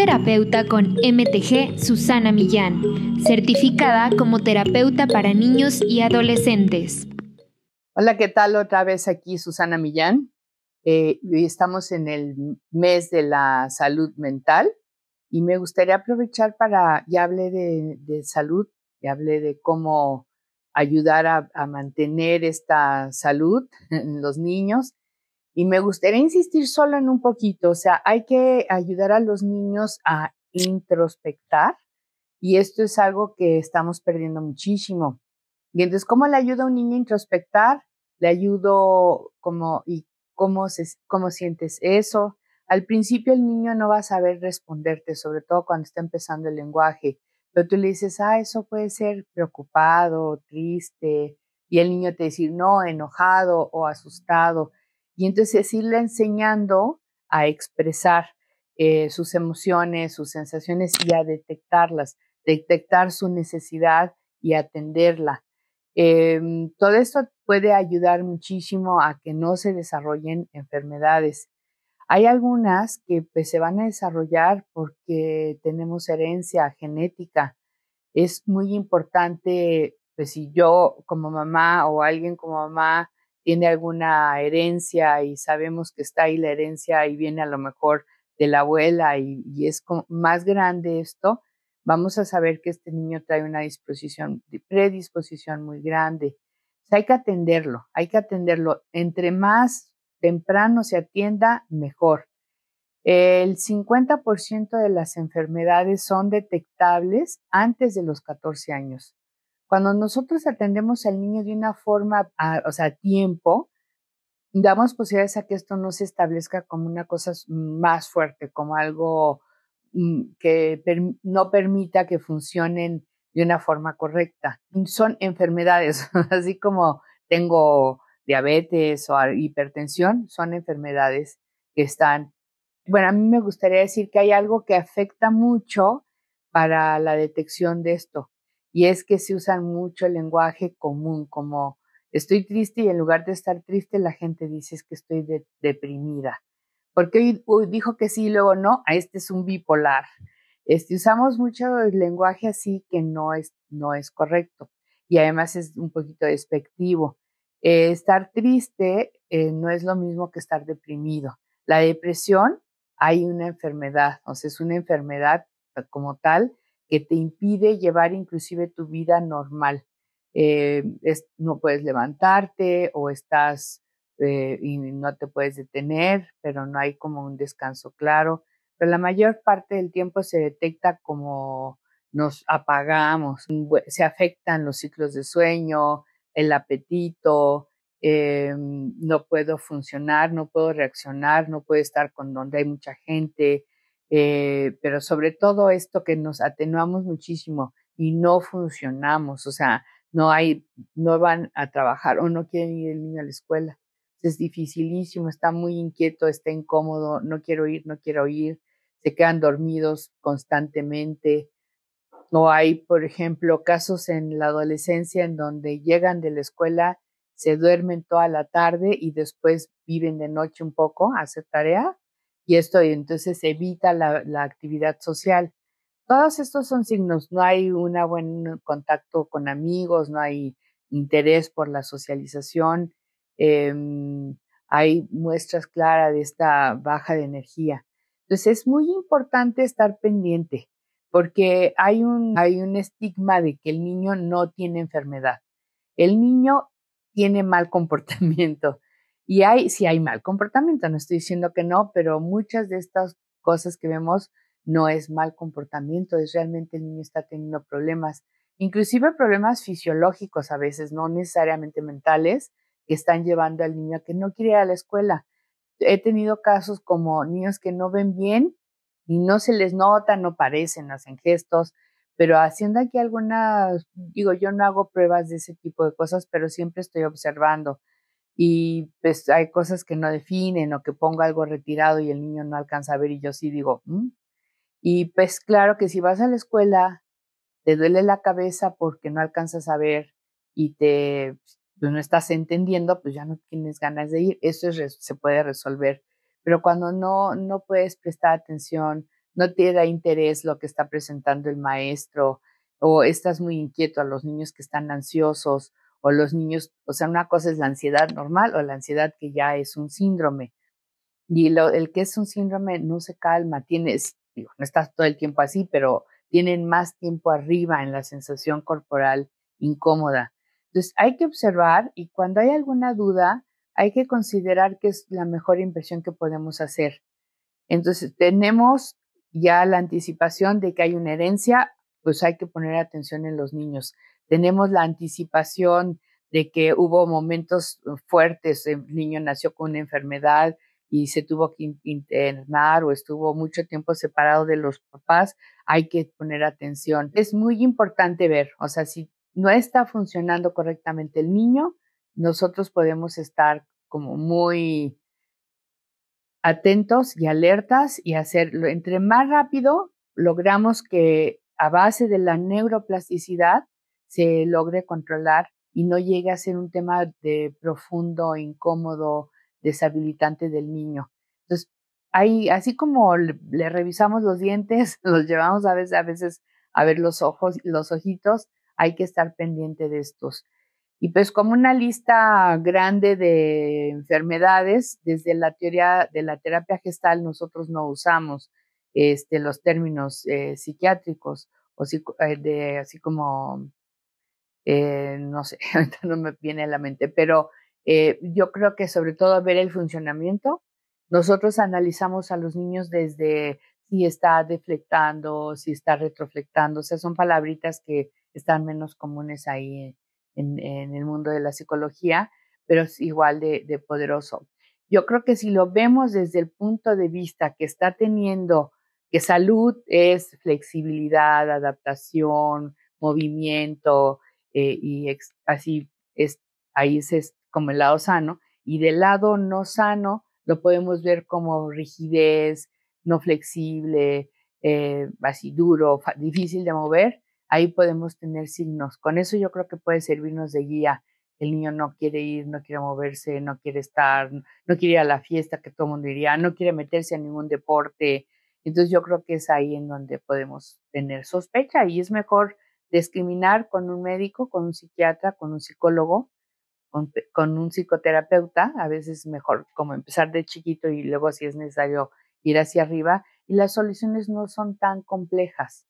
terapeuta con MTG Susana Millán, certificada como terapeuta para niños y adolescentes. Hola, ¿qué tal? Otra vez aquí Susana Millán. Eh, estamos en el mes de la salud mental y me gustaría aprovechar para, ya hablé de, salud, ya hablé de cómo ayudar a, mantener esta salud en los niños. Y me gustaría insistir solo en un poquito, o sea, hay que ayudar a los niños a introspectar y esto es algo que estamos perdiendo muchísimo. Y entonces, ¿cómo le ayuda a un niño a introspectar? Le ayudo como, ¿y cómo, se, cómo sientes eso? Al principio el niño no va a saber responderte, sobre todo cuando está empezando el lenguaje, pero tú le dices, ah, eso puede ser preocupado, triste, y el niño te dice, no, enojado o asustado. Y entonces irle enseñando a expresar eh, sus emociones, sus sensaciones y a detectarlas, detectar su necesidad y atenderla. Em, todo esto puede ayudar muchísimo a que no se desarrollen enfermedades. Hay algunas que pues, se van a desarrollar porque tenemos herencia genética. Es muy importante, pues si yo como mamá o alguien como mamá tiene alguna herencia y sabemos que está ahí la herencia y viene a lo mejor de la abuela y, es más grande esto, vamos a saber que este niño trae una disposición, predisposición muy grande. hay que atenderlo, hay que atenderlo. Entre más temprano se atienda, mejor. El 50% de las enfermedades son detectables antes de los 14 años. Cuando nosotros atendemos al niño de una forma, o sea, a tiempo, damos posibilidades a que esto no se establezca como una cosa más fuerte, como algo mm, que no permita que funcionen de una forma correcta. Son enfermedades, así como tengo diabetes o hipertensión son enfermedades que están, bueno, a mí me gustaría decir que hay algo que afecta mucho para la detección de esto y es que se usa mucho el lenguaje común como estoy triste y en lugar de estar triste la gente dice es que estoy deprimida. Porque hoy, dijo que sí, luego no, a este es un bipolar. Este, usamos mucho el lenguaje así que no es, no es correcto y además es un poquito despectivo. Eh, estar triste eh, no es lo mismo que estar deprimido. La depresión hay una enfermedad, o sea, es una enfermedad como tal que te impide llevar inclusive tu vida normal. Eh, no puedes levantarte o estás y no te puedes detener, pero no hay como un descanso claro. Pero la mayor parte del tiempo se detecta como nos apagamos, se afectan los ciclos de sueño, el apetito, eh, no puedo funcionar, no puedo reaccionar, no puedo estar con donde hay mucha gente, eh, pero sobre todo esto que nos atenuamos muchísimo y no funcionamos, o sea, no hay, no van a trabajar o no quieren ir el niño a la escuela. Es dificilísimo, está muy inquieto, está incómodo, no quiero ir, no quiero ir, se quedan dormidos constantemente, no hay, por ejemplo, casos en la adolescencia en donde llegan de la escuela, se duermen toda la tarde y después viven de noche un poco hacer tarea y esto entonces evita la, actividad social. Todos estos son signos, no hay un buen contacto con amigos, no hay interés por la socialización, em, hay muestras claras de esta baja de energía. Entonces es muy importante estar pendiente porque hay un, hay un estigma de que el niño no tiene enfermedad. El niño tiene mal comportamiento. Y hay, sí hay mal comportamiento, no estoy diciendo que no, pero muchas de estas cosas que vemos no es mal comportamiento, es realmente el niño está teniendo problemas, inclusive problemas fisiológicos a veces, no necesariamente mentales, que están llevando al niño a que no quiere ir a la escuela. He tenido casos como niños que no ven bien y no se les nota, no parecen, hacen gestos, pero haciendo aquí algunas, digo, yo no hago pruebas de ese tipo de cosas, pero siempre estoy observando y pues hay cosas que no definen o que pongo algo retirado y el niño no alcanza a ver y yo sí digo, mm". y pues claro que si vas a la escuela, te duele la cabeza porque no alcanzas a ver y te pues, no estás entendiendo, pues ya no tienes ganas de ir. Eso es, se puede resolver pero cuando no, no puedes prestar atención, no te da interés lo que está presentando el maestro, o estás muy inquieto a los niños que están ansiosos, o los niños, o sea, una cosa es la ansiedad normal o la ansiedad que ya es un síndrome. Y lo, el que es un síndrome no se calma, tienes, no estás todo el tiempo así, pero tienen más tiempo arriba en la sensación corporal incómoda. Entonces hay que observar y cuando hay alguna duda, hay que considerar que es la mejor inversión que podemos hacer. Entonces tenemos ya la anticipación de que hay una herencia, pues hay que poner atención en los niños. Tenemos la anticipación de que hubo momentos fuertes, el niño nació con una enfermedad y se tuvo que internar o estuvo mucho tiempo separado de los papás, hay que poner atención. Es muy importante ver, o sea, si no está funcionando correctamente el niño, nosotros podemos estar como muy atentos y alertas y hacerlo. Entre más rápido logramos que a base de la neuroplasticidad se logre controlar y no llegue a ser un tema de profundo, incómodo, deshabilitante del niño. Entonces, hay, así como le, revisamos los dientes, los llevamos a veces, a veces a ver los ojos, los ojitos, hay que estar pendiente de estos. Y pues como una lista grande de enfermedades, desde la teoría de la terapia gestal nosotros no usamos este, los términos eh, psiquiátricos o eh, de, así como, eh, no sé, ahorita no me viene a la mente, pero yo creo que sobre todo ver el funcionamiento. Nosotros analizamos a los niños desde si está deflectando, si está retroflectando, o sea, son palabritas que están menos comunes ahí en, el mundo de la psicología, pero es igual de, de poderoso. Yo creo que si lo vemos desde el punto de vista que está teniendo, que salud es flexibilidad, adaptación, movimiento, eh, y así es, ahí es como el lado sano, y del lado no sano lo podemos ver como rigidez, no flexible, eh, así duro, difícil de mover, ahí podemos tener signos. Con eso yo creo que puede servirnos de guía. El niño no quiere ir, no quiere moverse, no quiere estar, no quiere ir a la fiesta que todo el mundo diría, no quiere meterse a ningún deporte. Entonces yo creo que es ahí en donde podemos tener sospecha y es mejor discriminar con un médico, con un psiquiatra, con un psicólogo, con, un psicoterapeuta, a veces mejor como empezar de chiquito y luego si es necesario ir hacia arriba y las soluciones no son tan complejas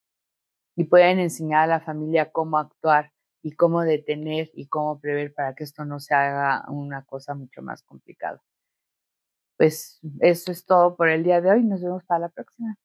y pueden enseñar a la familia cómo actuar y cómo detener y cómo prever para que esto no se haga una cosa mucho más complicada. Pues eso es todo por el día de hoy. Nos vemos para la próxima.